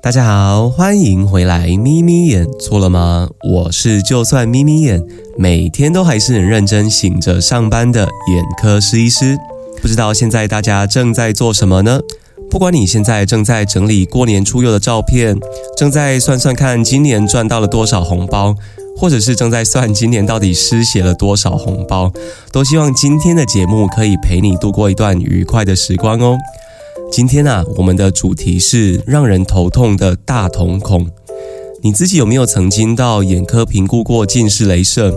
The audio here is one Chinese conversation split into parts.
大家好，欢迎回来。眯眯眼错了吗？我是就算眯眯眼，每天都还是很认真醒着上班的眼科师医师。不知道现在大家正在做什么呢？不管你现在正在整理过年出游的照片，正在算算看今年赚到了多少红包，或者是正在算今年到底失血了多少红包，都希望今天的节目可以陪你度过一段愉快的时光哦。今天啊，我们的主题是让人头痛的大瞳孔。你自己有没有曾经到眼科评估过近视雷射？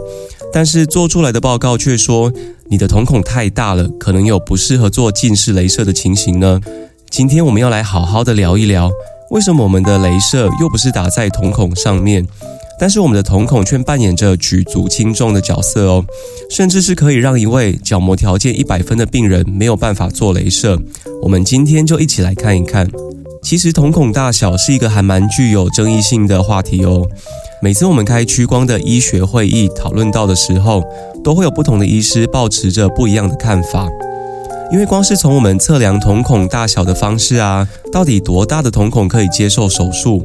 但是做出来的报告却说你的瞳孔太大了，可能有不适合做近视雷射的情形呢？今天我们要来好好的聊一聊，为什么我们的镭射又不是打在瞳孔上面，但是我们的瞳孔却扮演着举足轻重的角色哦，甚至是可以让一位角膜条件一百分的病人没有办法做镭射。我们今天就一起来看一看。其实瞳孔大小是一个还蛮具有争议性的话题哦。每次我们开屈光的医学会议讨论到的时候，都会有不同的医师保持着不一样的看法。因为光是从我们测量瞳孔大小的方式啊，到底多大的瞳孔可以接受手术，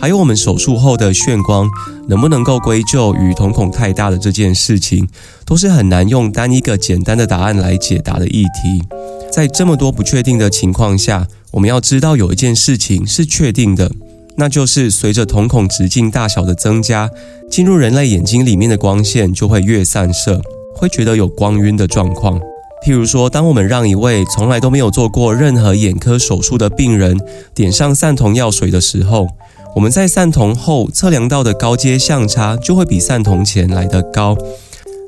还有我们手术后的眩光能不能够归咎于瞳孔太大的这件事情，都是很难用单一个简单的答案来解答的议题。在这么多不确定的情况下，我们要知道有一件事情是确定的，那就是随着瞳孔直径大小的增加，进入人类眼睛里面的光线就会越散射，会觉得有光晕的状况。譬如说，当我们让一位从来都没有做过任何眼科手术的病人点上散瞳药水的时候，我们在散瞳后测量到的高阶相差就会比散瞳前来得高。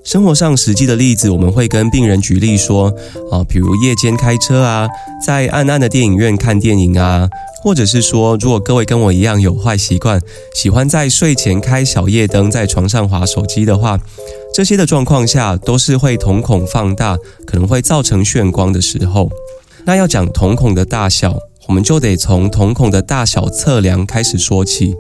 生活上实际的例子，我们会跟病人举例说，啊，比如夜间开车啊，在暗暗的电影院看电影啊，或者是说，如果各位跟我一样有坏习惯，喜欢在睡前开小夜灯，在床上划手机的话，这些的状况下都是会瞳孔放大，可能会造成眩光的时候。那要讲瞳孔的大小，我们就得从瞳孔的大小测量开始说起。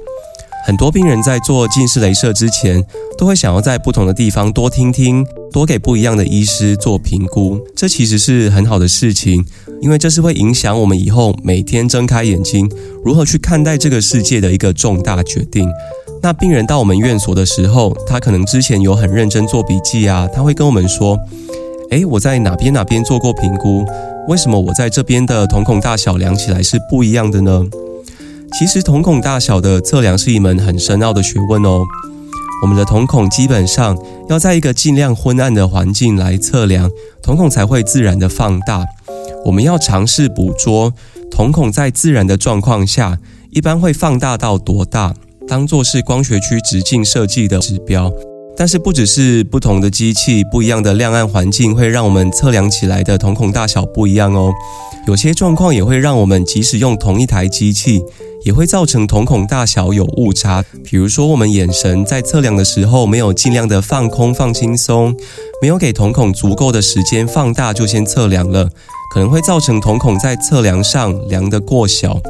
很多病人在做近视雷射之前，都会想要在不同的地方多听听，多给不一样的医师做评估。这其实是很好的事情，因为这是会影响我们以后每天睁开眼睛如何去看待这个世界的一个重大决定。那病人到我们院所的时候，他可能之前有很认真做笔记啊，他会跟我们说：“诶，我在哪边哪边做过评估，为什么我在这边的瞳孔大小量起来是不一样的呢？”其实瞳孔大小的测量是一门很深奥的学问哦。我们的瞳孔基本上要在一个尽量昏暗的环境来测量，瞳孔才会自然的放大。我们要尝试捕捉瞳孔在自然的状况下，一般会放大到多大，当做是光学区直径设计的指标。但是不只是不同的机器、不一样的亮暗环境会让我们测量起来的瞳孔大小不一样哦。有些状况也会让我们即使用同一台机器。也会造成瞳孔大小有误差，比如说我们眼神在测量的时候没有尽量的放空放轻松，没有给瞳孔足够的时间放大就先测量了，可能会造成瞳孔在测量上量得过小。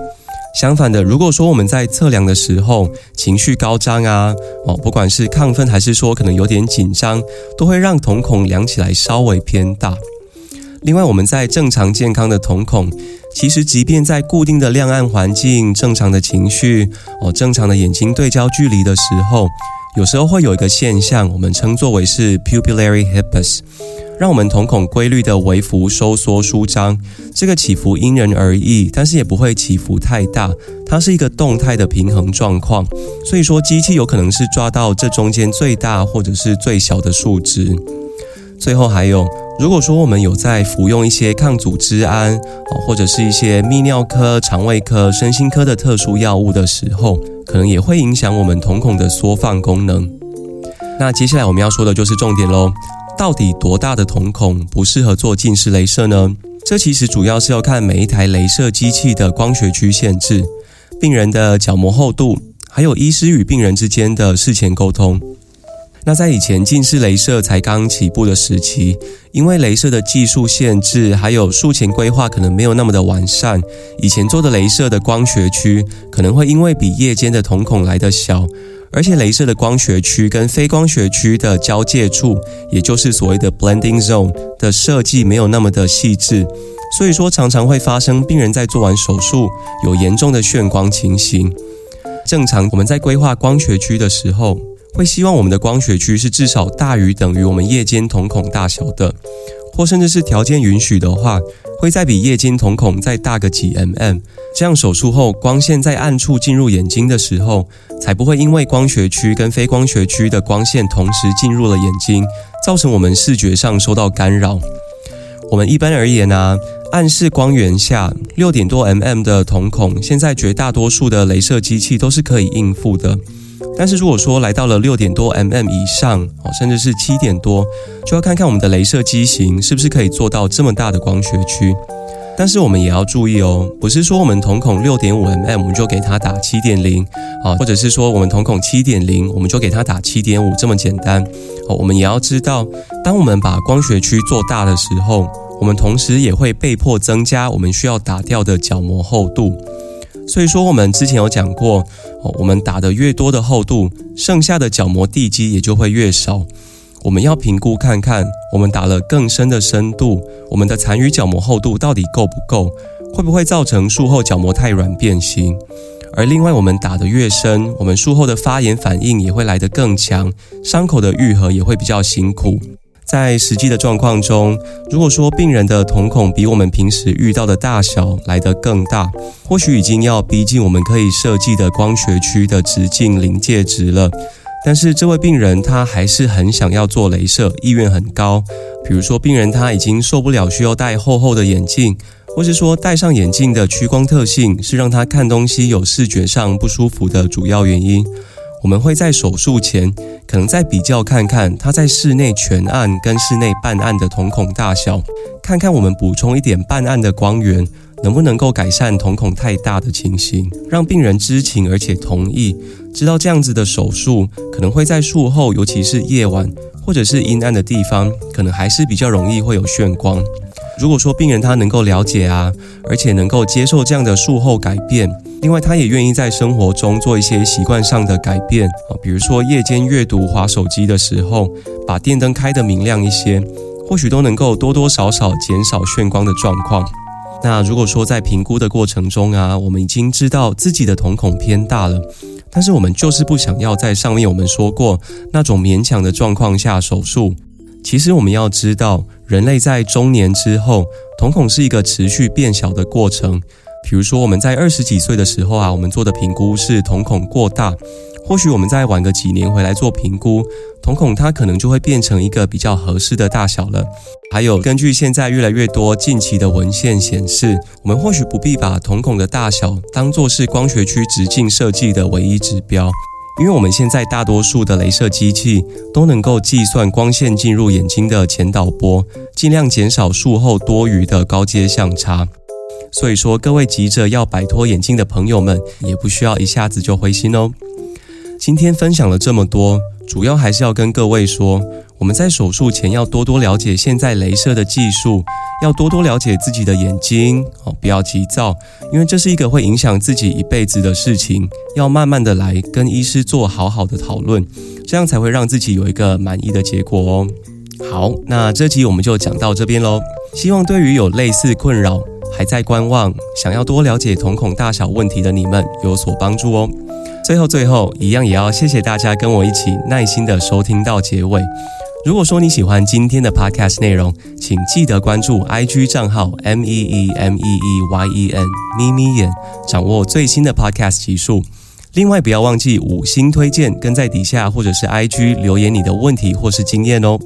相反的，如果说我们在测量的时候情绪高涨啊，哦，不管是亢奋还是说可能有点紧张，都会让瞳孔量起来稍微偏大。另外，我们在正常健康的瞳孔，其实即便在固定的亮暗环境、正常的情绪、哦正常的眼睛对焦距离的时候，有时候会有一个现象，我们称作为是 pupillary hippus，让我们瞳孔规律的微幅收缩舒张。这个起伏因人而异，但是也不会起伏太大，它是一个动态的平衡状况。所以说，机器有可能是抓到这中间最大或者是最小的数值。最后还有。如果说我们有在服用一些抗组织胺，或者是一些泌尿科、肠胃科、身心科的特殊药物的时候，可能也会影响我们瞳孔的缩放功能。那接下来我们要说的就是重点喽，到底多大的瞳孔不适合做近视雷射呢？这其实主要是要看每一台雷射机器的光学区限制、病人的角膜厚度，还有医师与病人之间的事前沟通。那在以前近视雷射才刚起步的时期，因为雷射的技术限制，还有术前规划可能没有那么的完善，以前做的雷射的光学区可能会因为比夜间的瞳孔来的小，而且镭射的光学区跟非光学区的交界处，也就是所谓的 blending zone 的设计没有那么的细致，所以说常常会发生病人在做完手术有严重的眩光情形。正常我们在规划光学区的时候，会希望我们的光学区是至少大于等于我们夜间瞳孔大小的，或甚至是条件允许的话，会再比液晶瞳孔再大个几 mm。这样手术后光线在暗处进入眼睛的时候，才不会因为光学区跟非光学区的光线同时进入了眼睛，造成我们视觉上受到干扰。我们一般而言呢，暗视光源下六点多 mm 的瞳孔，现在绝大多数的镭射机器都是可以应付的。但是如果说来到了六点多 mm 以上，哦，甚至是七点多，就要看看我们的镭射机型是不是可以做到这么大的光学区。但是我们也要注意哦，不是说我们瞳孔六点五 mm 我们就给它打七点零啊，或者是说我们瞳孔七点零我们就给它打七点五这么简单哦。我们也要知道，当我们把光学区做大的时候，我们同时也会被迫增加我们需要打掉的角膜厚度。所以说，我们之前有讲过，我们打的越多的厚度，剩下的角膜地基也就会越少。我们要评估看看，我们打了更深的深度，我们的残余角膜厚度到底够不够？会不会造成术后角膜太软变形？而另外，我们打得越深，我们术后的发炎反应也会来得更强，伤口的愈合也会比较辛苦。在实际的状况中，如果说病人的瞳孔比我们平时遇到的大小来得更大，或许已经要逼近我们可以设计的光学区的直径临界值了。但是这位病人他还是很想要做镭射，意愿很高。比如说，病人他已经受不了需要戴厚厚的眼镜，或是说戴上眼镜的屈光特性是让他看东西有视觉上不舒服的主要原因。我们会在手术前可能再比较看看他在室内全暗跟室内半暗的瞳孔大小，看看我们补充一点半暗的光源。能不能够改善瞳孔太大的情形，让病人知情而且同意，知道这样子的手术可能会在术后，尤其是夜晚或者是阴暗的地方，可能还是比较容易会有眩光。如果说病人他能够了解啊，而且能够接受这样的术后改变，另外他也愿意在生活中做一些习惯上的改变啊，比如说夜间阅读、划手机的时候，把电灯开得明亮一些，或许都能够多多少少减少眩光的状况。那如果说在评估的过程中啊，我们已经知道自己的瞳孔偏大了，但是我们就是不想要在上面我们说过那种勉强的状况下手术。其实我们要知道，人类在中年之后，瞳孔是一个持续变小的过程。比如说我们在二十几岁的时候啊，我们做的评估是瞳孔过大。或许我们再晚个几年回来做评估，瞳孔它可能就会变成一个比较合适的大小了。还有，根据现在越来越多近期的文献显示，我们或许不必把瞳孔的大小当做是光学区直径设计的唯一指标，因为我们现在大多数的镭射机器都能够计算光线进入眼睛的前导波，尽量减少术后多余的高阶相差。所以说，各位急着要摆脱眼镜的朋友们，也不需要一下子就灰心哦。今天分享了这么多，主要还是要跟各位说，我们在手术前要多多了解现在镭射的技术，要多多了解自己的眼睛哦，不要急躁，因为这是一个会影响自己一辈子的事情，要慢慢的来跟医师做好好的讨论，这样才会让自己有一个满意的结果哦。好，那这集我们就讲到这边喽，希望对于有类似困扰还在观望，想要多了解瞳孔大小问题的你们有所帮助哦。最后，最后一样也要谢谢大家跟我一起耐心的收听到结尾。如果说你喜欢今天的 podcast 内容，请记得关注 IG 账号 M E E M E E Y E N 眯眯眼，掌握最新的 podcast 集数。另外，不要忘记五星推荐，跟在底下或者是 IG 留言你的问题或是经验哦。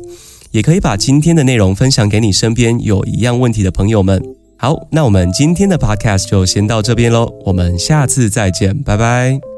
也可以把今天的内容分享给你身边有一样问题的朋友们。好，那我们今天的 podcast 就先到这边喽，我们下次再见，拜拜。